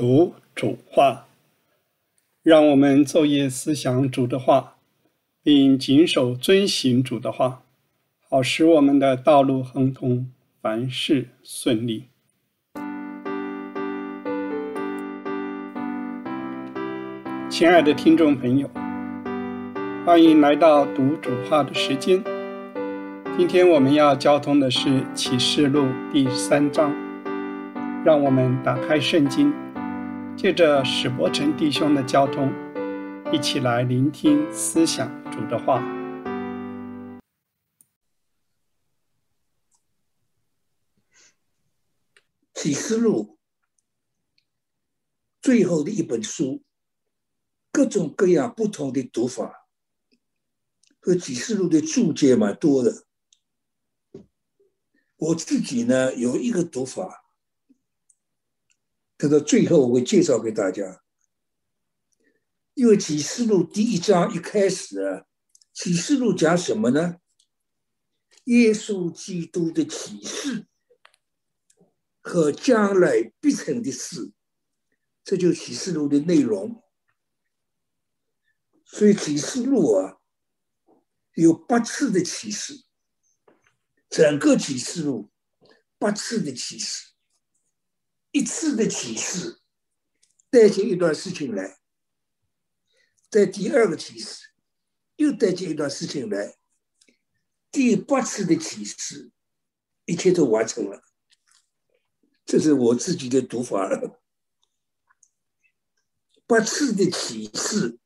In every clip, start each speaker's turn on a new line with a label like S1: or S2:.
S1: 读主话，让我们昼夜思想主的话，并谨守遵行主的话，好使我们的道路亨通，凡事顺利。亲爱的听众朋友，欢迎来到读主话的时间。今天我们要交通的是启示录第三章，让我们打开圣经。借着史伯成弟兄的交通，一起来聆听思想主的话。
S2: 启示录最后的一本书，各种各样不同的读法，和启示录的注解蛮多的。我自己呢有一个读法。等到最后，我会介绍给大家。因为启示录第一章一开始啊，启示录讲什么呢？耶稣基督的启示和将来必成的事，这就启示录的内容。所以启示录啊，有八次的启示，整个启示录八次的启示。一次的启示带进一段事情来，在第二个启示又带进一段事情来，第八次的启示一切都完成了。这是我自己的读法了。八次的启示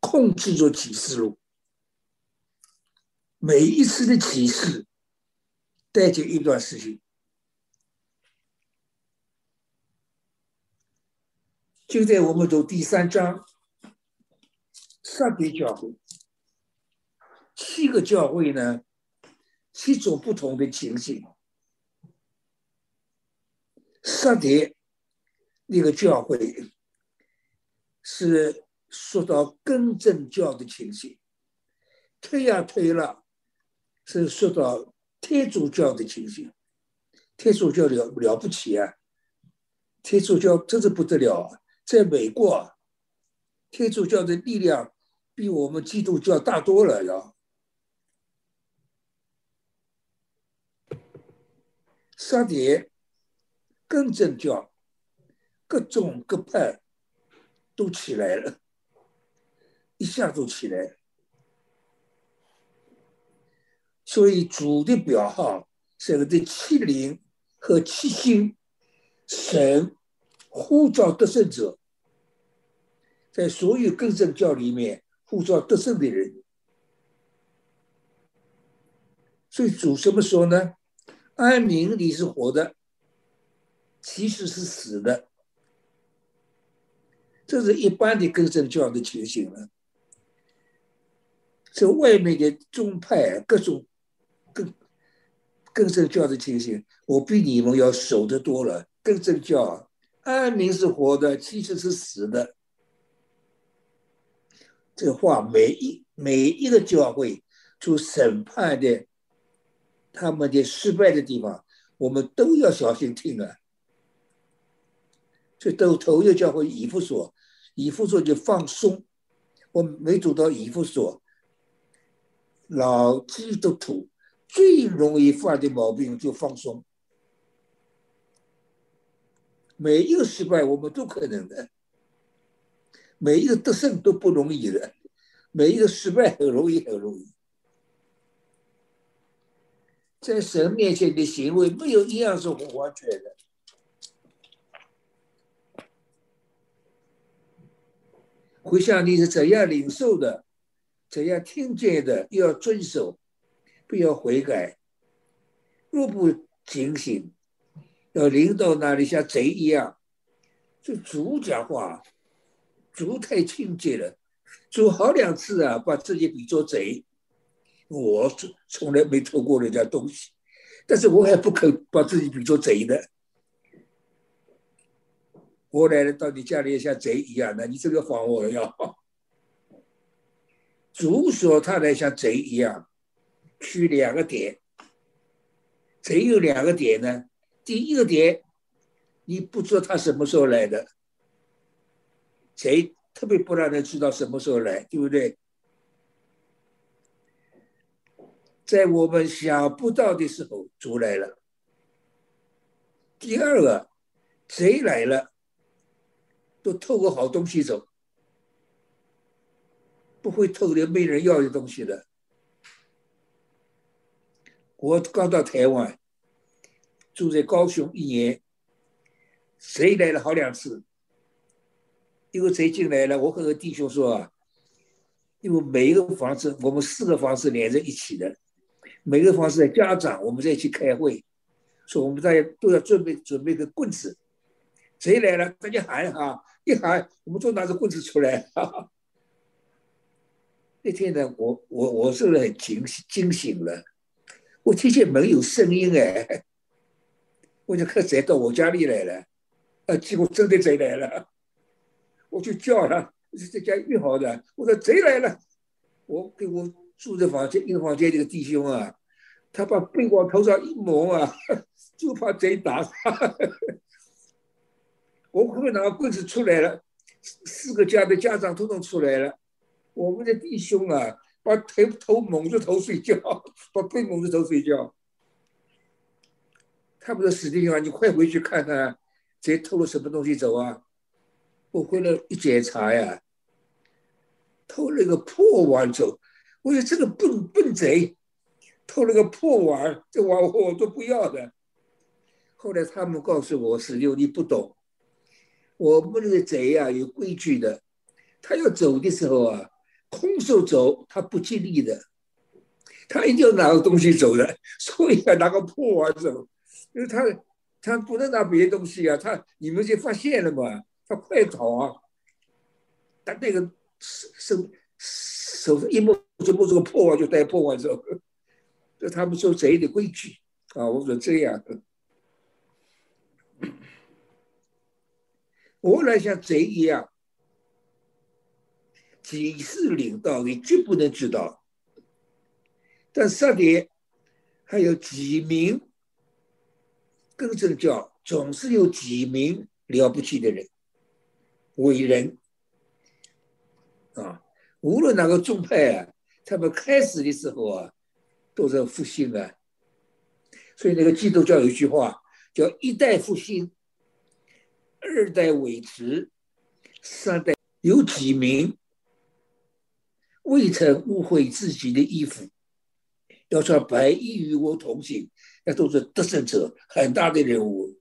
S2: 控制着启示录，每一次的启示带进一段事情。就在我们读第三章，撒别教会，七个教会呢，七种不同的情形。撒别那个教会是说到更正教的情形，推呀推了，是说到天主教的情形。天主教了了不起啊！天主教真是不得了啊！在美国，天主教的力量比我们基督教大多了呀。沙点更正教，各种各派都起来了，一下都起来。所以主的表号是个七灵和七星神呼召得胜者。在所有更正教里面，护照得胜的人，所以主什么说呢？安民你是活的，其实是死的。这是一般的更正教的情形了。这外面的宗派各种更更正教的情形，我比你们要熟得多了。更正教安民是活的，其实是死的。这话每一每一个教会做审判的，他们的失败的地方，我们都要小心听啊。这都头一个教会以弗所，以弗所就放松。我没走到以弗所，老基督徒最容易犯的毛病就放松。每一个失败我们都可能的。每一个得胜都不容易的，每一个失败很容易，很容易。在神面前的行为没有一样是完全的。回想你是怎样领受的，怎样听见的，要遵守，不要悔改。若不警醒，要领导那里像贼一样，就主讲话。主太清洁了，主好两次啊，把自己比作贼。我从从来没偷过人家东西，但是我还不肯把自己比作贼的。我来了到你家里像贼一样的，你这个防我要。主说他来像贼一样，去两个点。贼有两个点呢，第一个点，你不知道他什么时候来的。贼特别不让人知道什么时候来，对不对？在我们想不到的时候，主来了。第二个，贼来了，都偷个好东西走，不会偷点没人要的东西的。我刚到台湾，住在高雄一年，贼来了好两次。一个贼进来了，我和个弟兄说啊，因为每一个房子，我们四个房子连在一起的。每个房子的家长，我们在一起开会，说我们大家都要准备准备个棍子，谁来了大家喊哈，一喊我们就拿着棍子出来。那天呢，我我我是很惊惊醒了，我听见门有声音哎，我就看贼到我家里来了，啊，结果真的贼来了，我就叫他，这家约好的，我说贼来了，我给我。住的房间一个房间这个弟兄啊，他把被往头上一蒙啊，就怕贼打他。我后面拿个棍子出来了，四个家的家长统统出来了。我们的弟兄啊，把头头蒙着头睡觉，把被蒙着头睡觉。他们说：“史弟兄啊，你快回去看看，贼偷了什么东西走啊？”我回来一检查呀，偷了个破碗走。我说这个笨笨贼，偷了个破碗，这碗我都不要的。后来他们告诉我，十六你不懂，我们那个贼呀有规矩的，他要走的时候啊，空手走他不吉利的，他一定要拿个东西走的，所以要拿个破碗走，因为他他不能拿别的东西啊，他你们就发现了嘛，他快逃啊，他那个手手。手一摸就摸这个破碗，就带破碗走。这他们说贼的规矩啊！我说这样，我来像贼一样，几世领导你绝不能知道。但上帝还有几名更正叫，总是有几名了不起的人，伟人啊。无论哪个宗派啊，他们开始的时候啊，都是复兴啊。所以那个基督教有一句话叫“一代复兴，二代维持，三代有几名未曾误会自己的衣服，要穿白衣与我同行”，那都是得胜者，很大的人物，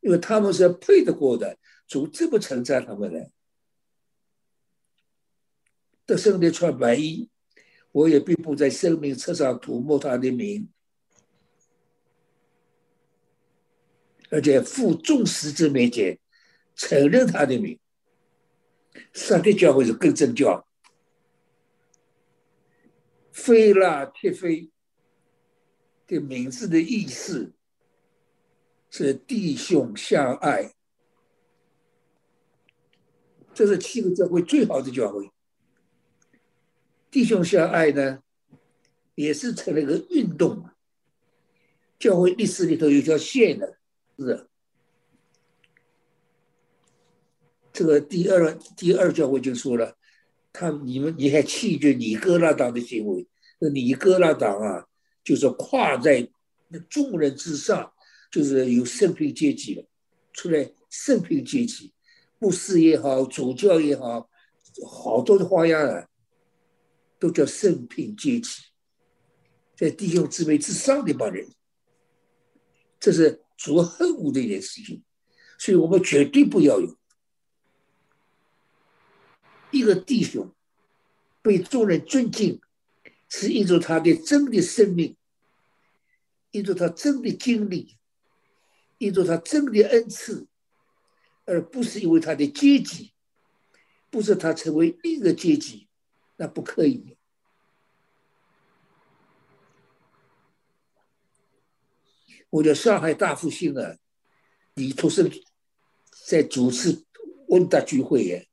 S2: 因为他们是配得过的，主这么称赞他们的。得胜的穿白衣，我也并不在生命册上涂抹他的名，而且负众使之面前承认他的名。上帝教会是更正教，菲拉切菲的名字的意思是弟兄相爱，这是七个教会最好的教会。弟兄相爱呢，也是成了一个运动。教会历史里头有条线的，是这个第二第二教会就说了，他你们你还弃绝尼哥拉党的行为？那尼哥拉党啊，就是跨在那众人之上，就是有圣品阶级了，出来圣品阶级，牧师也好，主教也好，好多的花样啊。都叫圣品阶级，在弟兄姊妹之上的帮人，这是主恨恶的一件事情，所以我们绝对不要有一个弟兄被众人尊敬，是因着他的真的生命，因着他真的经历，因着他真的恩赐，而不是因为他的阶级，不是他成为另一个阶级。那不可以。我的上海大复兴啊，李出生在主持问答聚会耶，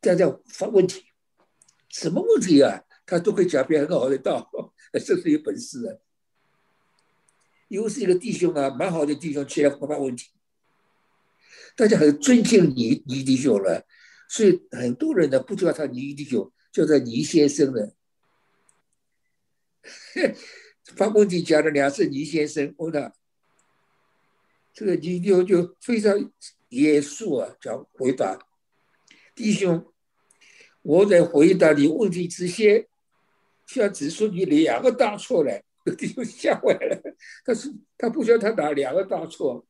S2: 大家发问题，什么问题啊？他都会讲别很好的道，真是有本事啊！又是一个弟兄啊，蛮好的弟兄，起来回答问题，大家很尊敬倪倪弟兄了，所以很多人呢不叫他倪弟兄，叫他倪先生的。发问题讲了两次倪先生，问他，这个倪弟兄就非常严肃啊，讲回答弟兄，我在回答你问题之前，需要指出你两个大错来。弟兄吓坏了，他是他不晓得他哪两个大错，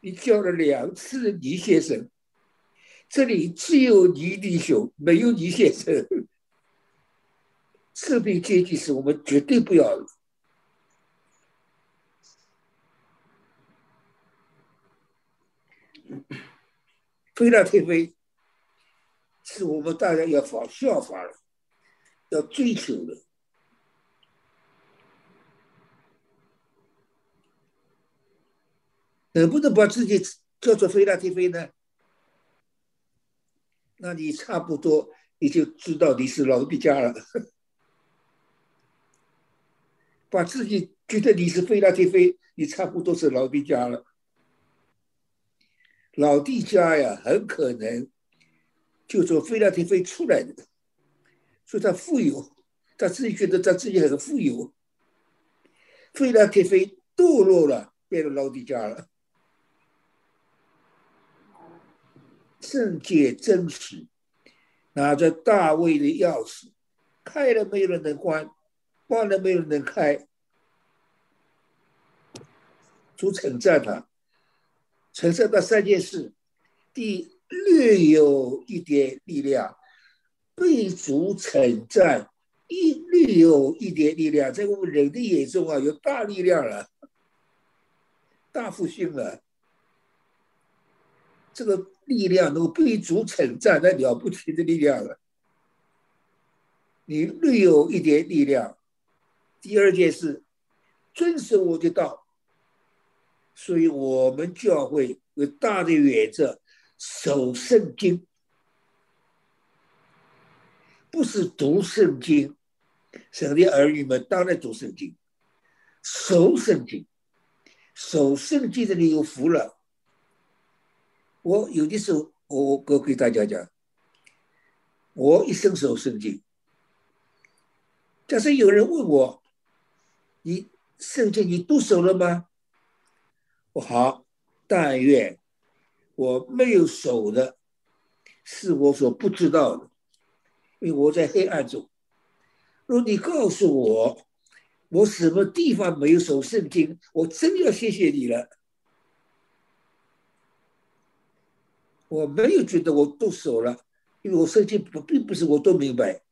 S2: 你叫了两次倪先生，这里只有倪弟兄，没有倪先生。赤壁阶级是我们绝对不要的。菲拉特菲是我们大家要仿效法的，要追求的。能不能把自己叫做飞拉提飞呢？那你差不多你就知道你是老底家了。把自己觉得你是飞拉提飞，你差不多是老底家了。老弟家呀，很可能就从飞拉提飞出来的，说他富有，他自己觉得他自己很富有。飞拉提飞堕落了，变成老底家了。圣洁真实，拿着大卫的钥匙，开了没有人能关，关了没有人能开。主称赞他，承受的三件事：第略有一点力量，被主称赞；一略有一点力量，在我们人的眼中啊，有大力量了，大复兴了。这个。力量能够被主称赞，那了不起的力量了。你略有一点力量。第二件事，遵守我的道。所以我们教会有大的原则：守圣经，不是读圣经。神的儿女们当然读圣经，守圣经，守圣经的你有福了。我有的时候，我我给大家讲，我一生守圣经。假设有人问我，你圣经你读熟了吗？我好，但愿我没有守的，是我所不知道的，因为我在黑暗中。若你告诉我，我什么地方没有守圣经，我真要谢谢你了。我没有觉得我动手了，因为我圣经不并不是我都明白，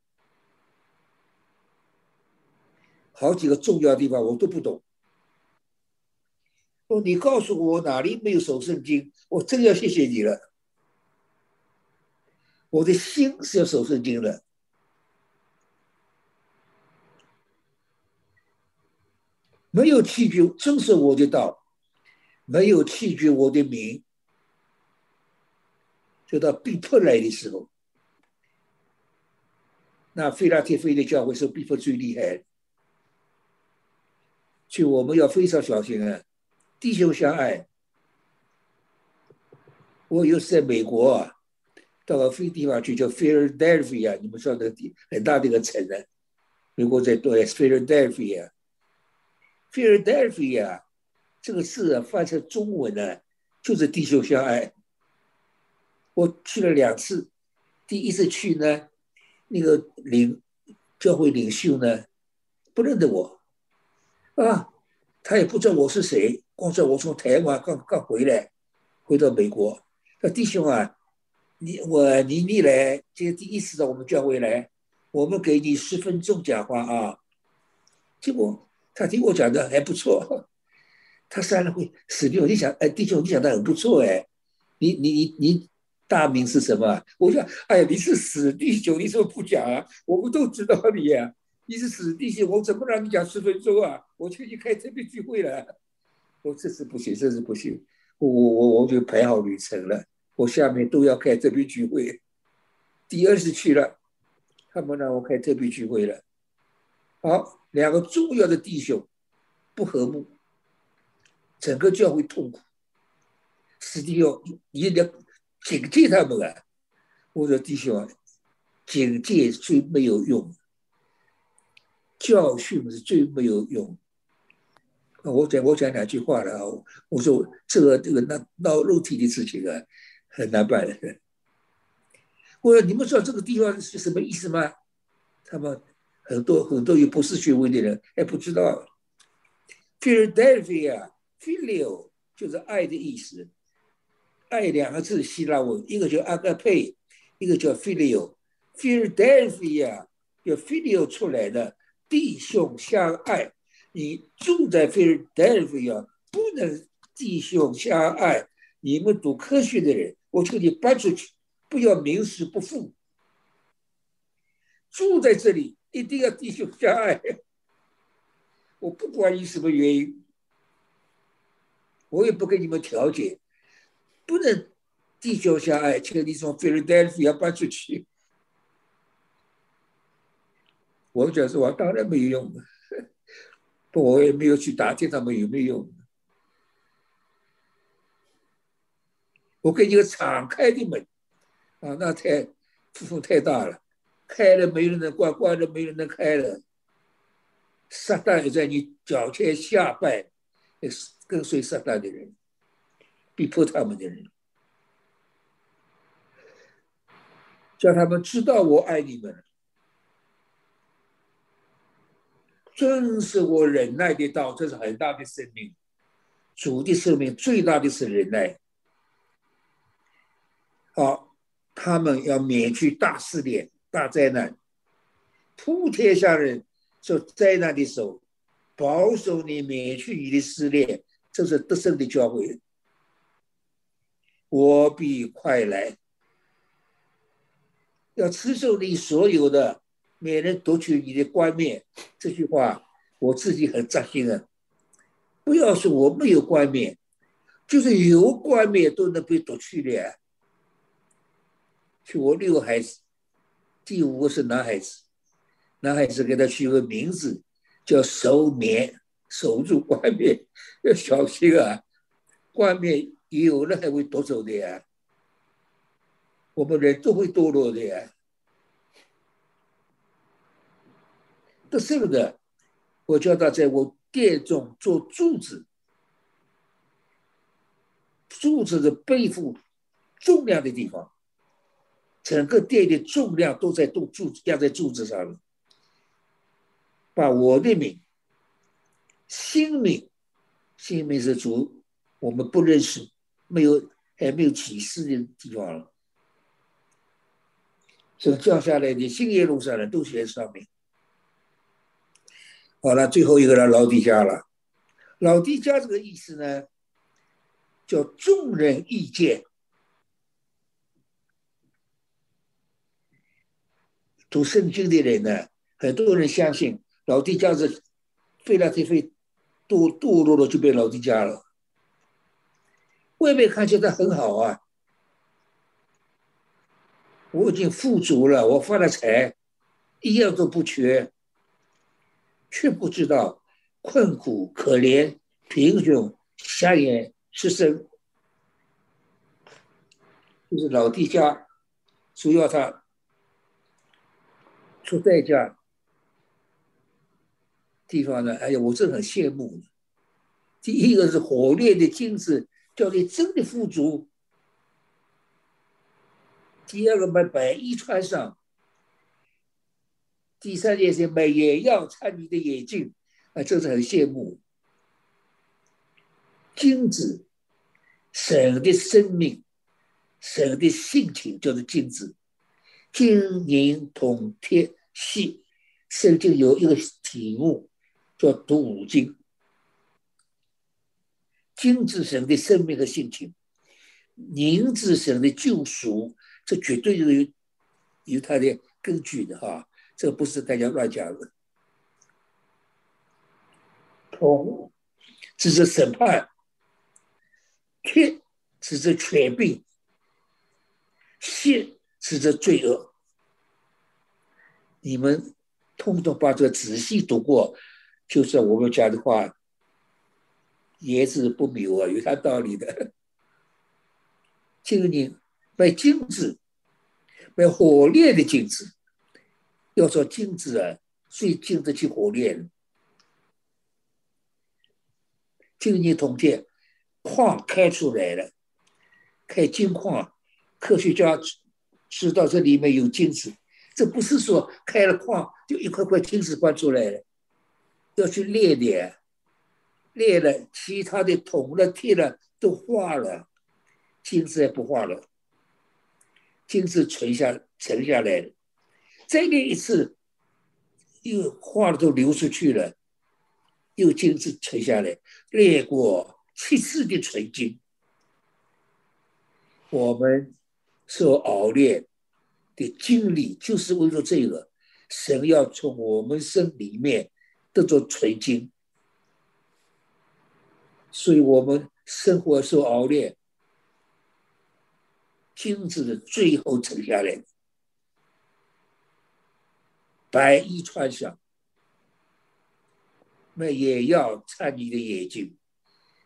S2: 好几个重要的地方我都不懂。哦，你告诉我哪里没有守圣经，我真要谢谢你了。我的心是要守圣经的，没有弃绝遵守我的道，没有弃绝我的名。就到逼迫来的时候，那菲拉铁菲的教会是逼迫最厉害的，所以我们要非常小心啊！弟兄相爱。我有次在美国啊，到个非地方去叫 Philadelphia，你们知道那地很大的一个城呢。美国在多 Philadelphia，Philadelphia 这个字啊，翻成中文呢，就是弟兄相爱。我去了两次，第一次去呢，那个领教会领袖呢不认得我，啊，他也不知道我是谁，光知道我从台湾刚刚回来，回到美国。说弟兄啊，你我你你来，今天第一次到我们教会来，我们给你十分钟讲话啊。结果他听我讲的还不错，他三了会死掉，你想哎，弟兄你讲的很不错哎，你你你你。大名是什么？我说，哎呀，你是死弟兄，你怎么不讲啊？我们都知道你呀，你是死弟兄，我怎么让你讲十分钟啊？我就去开特别聚会了。我这次不行，这次不行，我我我我就排好旅程了，我下面都要开特别聚会。第二次去了，他们让我开特别聚会了。好，两个重要的弟兄不和睦，整个教会痛苦。死弟兄，你要警戒他们啊！我说弟兄，警戒最没有用，教训是最没有用。我讲我讲两句话了啊！我说这个这个那闹肉体的事情啊，很难办。我说你们知道这个地方是什么意思吗？他们很多很多有博士学位的人还不知道。Philadelphia，Philio 就是爱的意思。爱两个字希腊文，一个叫阿格佩，一个叫 Philio。Philadelphia 有 Philio 出来的弟兄相爱。你住在 Philadelphia 不能弟兄相爱。你们读科学的人，我求你搬出去。不要名实不符，住在这里一定要弟兄相爱。我不管你什么原因，我也不跟你们调解，不能弟兄相爱，请你从菲律宾要搬出去。我讲实话，当然没有用，不，我也没有去打听他们有没有用。我给你个敞开的门。啊，那太负风太大了，开了没人能关，关了没人能开了。撒旦也在你脚前下拜，跟随撒旦的人，逼迫他们的人，叫他们知道我爱你们，正是我忍耐的道，这是很大的生命。主的生命最大的是忍耐。好。他们要免去大试炼、大灾难，普天下人受灾难的时候，保守你免去你的试炼，这是得胜的教诲。我必快来，要吃受你所有的，免人夺取你的冠冕。这句话我自己很扎心啊！不要说我没有冠冕，就是有冠冕都能被夺去的。我六个孩子，第五个是男孩子，男孩子给他取个名字叫守冕，守住冠冕，要小心啊！冠冕有了还会夺走的呀，我们人都会堕落的呀。得胜的，我叫他在我殿中做柱子，柱子是背负重量的地方。整个殿的重量都在柱柱压在柱子上。了，把我的名、姓名、姓名是主，我们不认识，没有还没有启示的地方了，所以降下来的新耶路撒冷都写在上面。好了，最后一个了，老底家了。老底家这个意思呢，叫众人意见。读圣经的人呢，很多人相信老弟家是飞来飞飞，堕堕落了就变老弟家了。外面看起来很好啊，我已经富足了，我发了财，一样都不缺，却不知道困苦、可怜、贫穷、瞎眼、失身，就是老弟家，主要他。出代价地方呢？哎呀，我真很羡慕。第一个是火炼的金子，叫你真的富足；第二个买白衣穿上；第三件是买眼药穿你的眼镜，啊，真是很羡慕。金子，神的生命，神的性情，叫做金子。金银铜铁锡，圣经有一个题目叫“读五经”。金子神的生命和性情，银子神的救赎，这绝对是有有它的根据的哈，这不是大家乱讲的。铜指着审判，天指着权柄，锡。是这罪恶，你们通通把这个仔细读过，就是我们讲的话，言之不谬啊，有它道理的。就你买金子，买火炼的金子。要说金子啊，最经得起火炼。这个人统计矿开出来了，开金矿，科学家知道这里面有金子。这不是说开了矿就一块块金子搬出来了，要去炼的，裂了其他的铜了铁了都化了，金子也不化了，金子存下沉下来了，再炼一次，又化了都流出去了，又金子存下来，炼过七次的纯金，我们所熬炼。的经历就是为了这个，神要从我们身里面得着纯金，所以我们生活受熬炼，精子的最后沉下来，白衣穿上，那也要参你的眼睛，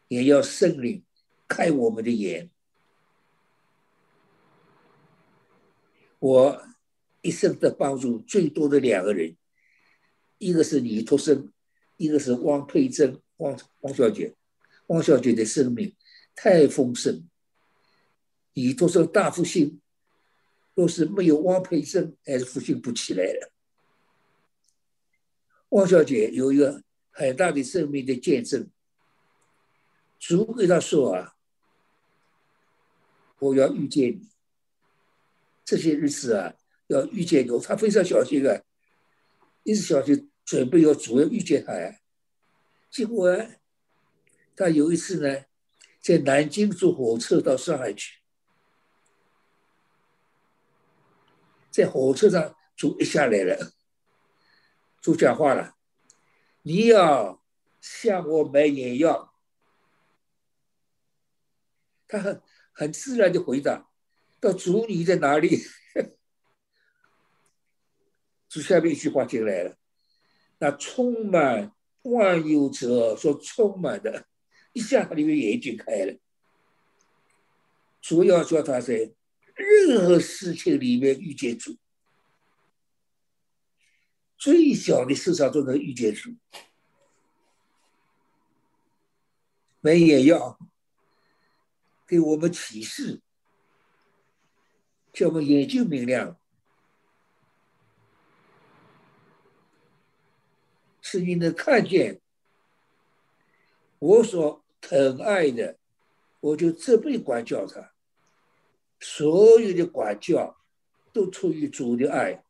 S2: 也要圣灵开我们的眼。我一生的帮助最多的两个人，一个是李托生，一个是汪佩珍，汪汪小姐。汪小姐的生命太丰盛，李托生大复兴，若是没有汪培生，还是复兴不起来了。汪小姐有一个很大的生命的见证，主给她说啊，我要遇见你。这些日子啊，要遇见我，他非常小心啊，一直小心准备要主要遇见他呀。结果啊他有一次呢，在南京坐火车到上海去，在火车上主一下来了，主讲话了，你要向我买眼药，他很很自然的回答。到主你在哪里？主下面一句话进来了，那充满万有者所充满的，一下里面眼睛开了。主要叫他在任何事情里面遇见主，最小的事上都能遇见主。没眼药给我们启示。叫我们眼睛明亮，是你能看见我所疼爱的，我就责备管教他。所有的管教都出于主的爱。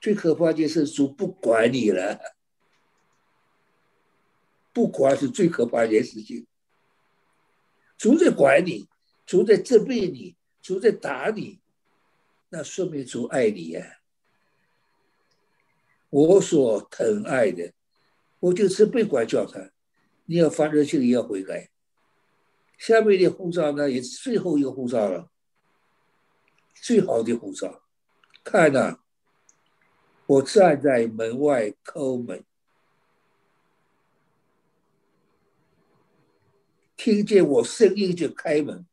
S2: 最可怕的是主不管你了，不管是最可怕的一件事情。主在管你，主在责备你。主在打你，那说明主爱你呀。我所疼爱的，我就是被管教他。你要发热心，也要悔改。下面的护照呢，也是最后一个护照了，最好的护照。看呐，我站在门外叩门，听见我声音就开门。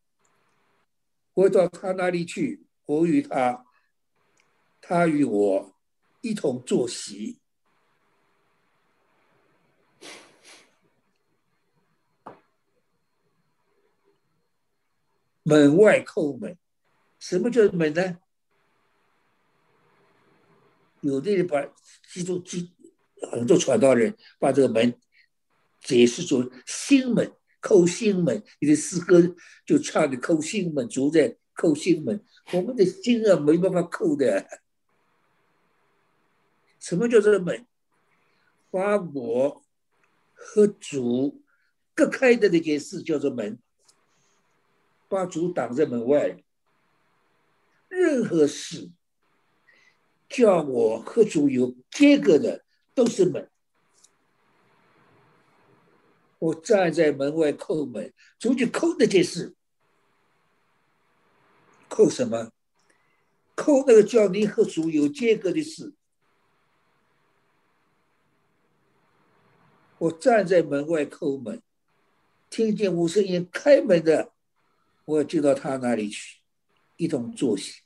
S2: 我到他那里去，我与他，他与我一同坐席。门外叩门，什么叫门呢？有的人把基督基很多传道人把这个门解释作心门。叩心门，你的诗歌就唱的叩心门，主在叩心门。我们的心啊，没办法叩的。什么叫做门？把我和主隔开的那件事叫做门，把主挡在门外。任何事叫我和主有间隔的，都是门。我站在门外叩门，出去叩那件事，叩什么？叩那个叫你和主有间隔的事。我站在门外叩门，听见无声音开门的，我要进到他那里去，一同坐席。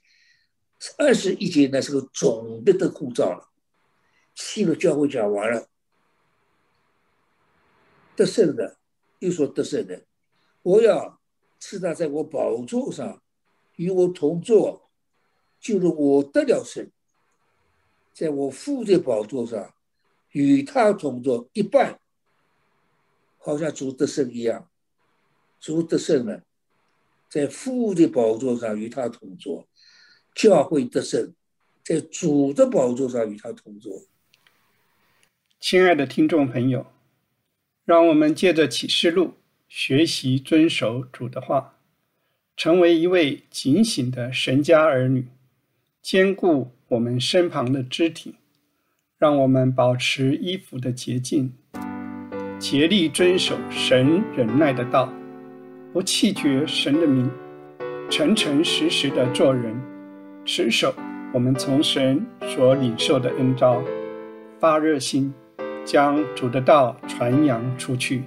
S2: 二十一节呢是个总的的护照了，七个教会讲完了，得胜的又说得胜的，我要赐他在我宝座上与我同坐，就是我得了胜，在我父的宝座上与他同坐一半，好像主得胜一样，主得胜了，在父的宝座上与他同坐。教会得胜，在主的宝座上与他同坐。
S1: 亲爱的听众朋友，让我们借着启示录学习遵守主的话，成为一位警醒的神家儿女，兼顾我们身旁的肢体。让我们保持衣服的洁净，竭力遵守神忍耐的道，不弃绝神的名，诚诚实实的做人。持守我们从神所领受的恩招，发热心，将主的道传扬出去。